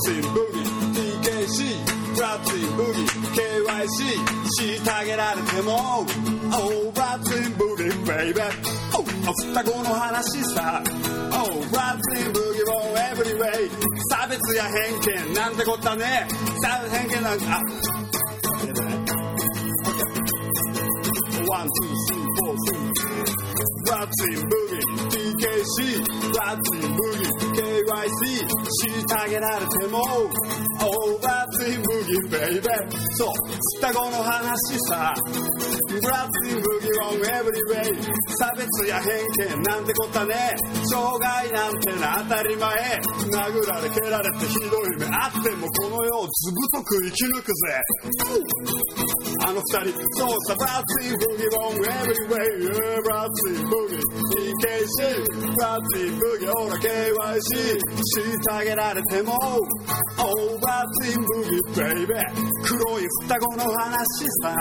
ツインブギ TKC ブラッツインブギ KYC 虐げられても Oh ブラッツインブギ baby. Oh 双子の話さ Oh ブラッツインブギ on every way. 差別や偏見なんてこったね差別偏見なんかあワン、ツー、スリー、フォー、スリー。バッツインブギ TKC バッツインブギ KYC 虐げられても Oh バッツインブギベイベそう双子の話さ。バッツインブギ on every way 差別や偏見なんてこったね。障害なんてな当たり前。殴られ蹴られてひどい目あってもこの世をずぶとく生き抜くぜ。あの二人そうさバッツインブギ on every way Yeah バッツインブギ TKC バッツインブギ。し罰奉行な KYC 虐げられてもオーバーツインブギベイベー黒い双子の話さ。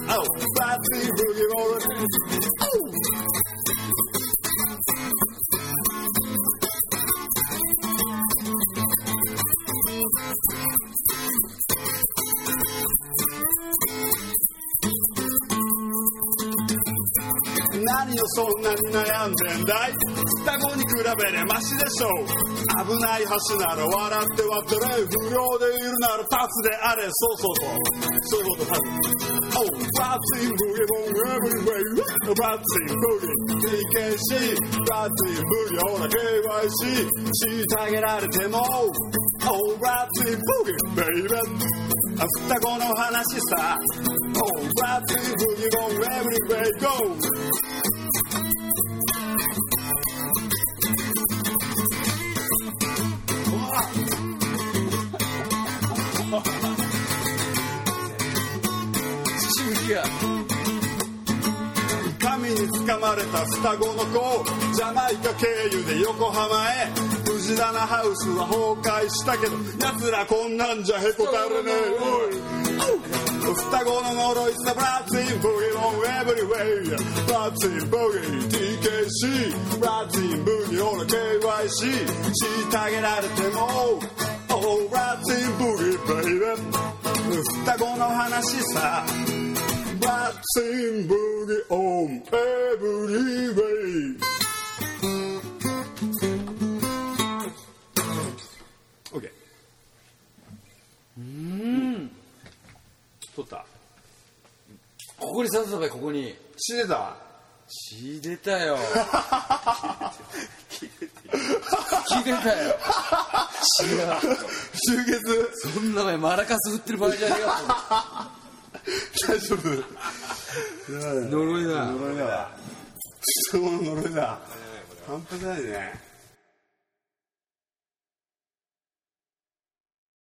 オーバーツインブギオー。何をそんなに悩んでんだい双子に比べれマシでしょう危ない橋なら笑って割ってね不良でいるならタフであれそうそうそうそういうこと多分 Oh, Bats in Boogie Boom Everywhere Bats in Boogie TKC Bats in Boogie ほら KYC 虐げられても Oh, Bats in Boogie Baby あ双子の話さ Oh, Bats in Boogie Boom Everywhere Go 神に掴まれた双子の子ジャマイカ経由で横浜へ藤棚ハウスは崩壊したけど奴らこんなんじゃへこたれねえおい双子の呪いさブラッツインブギー on every way ブラッツインブギー TKC ブラッツインブギーほら KYC 虐げられてもンブギー baby 双子の話さ Bouncing boogie on every way. OK。うん。取った。ここに刺さばいここに死んでた？血出たよ血出たよ 終結。そんな前マラカス振ってる場合じゃねえよ大丈夫呪いだ呪いだわ。人の呪いだ。半端ないね。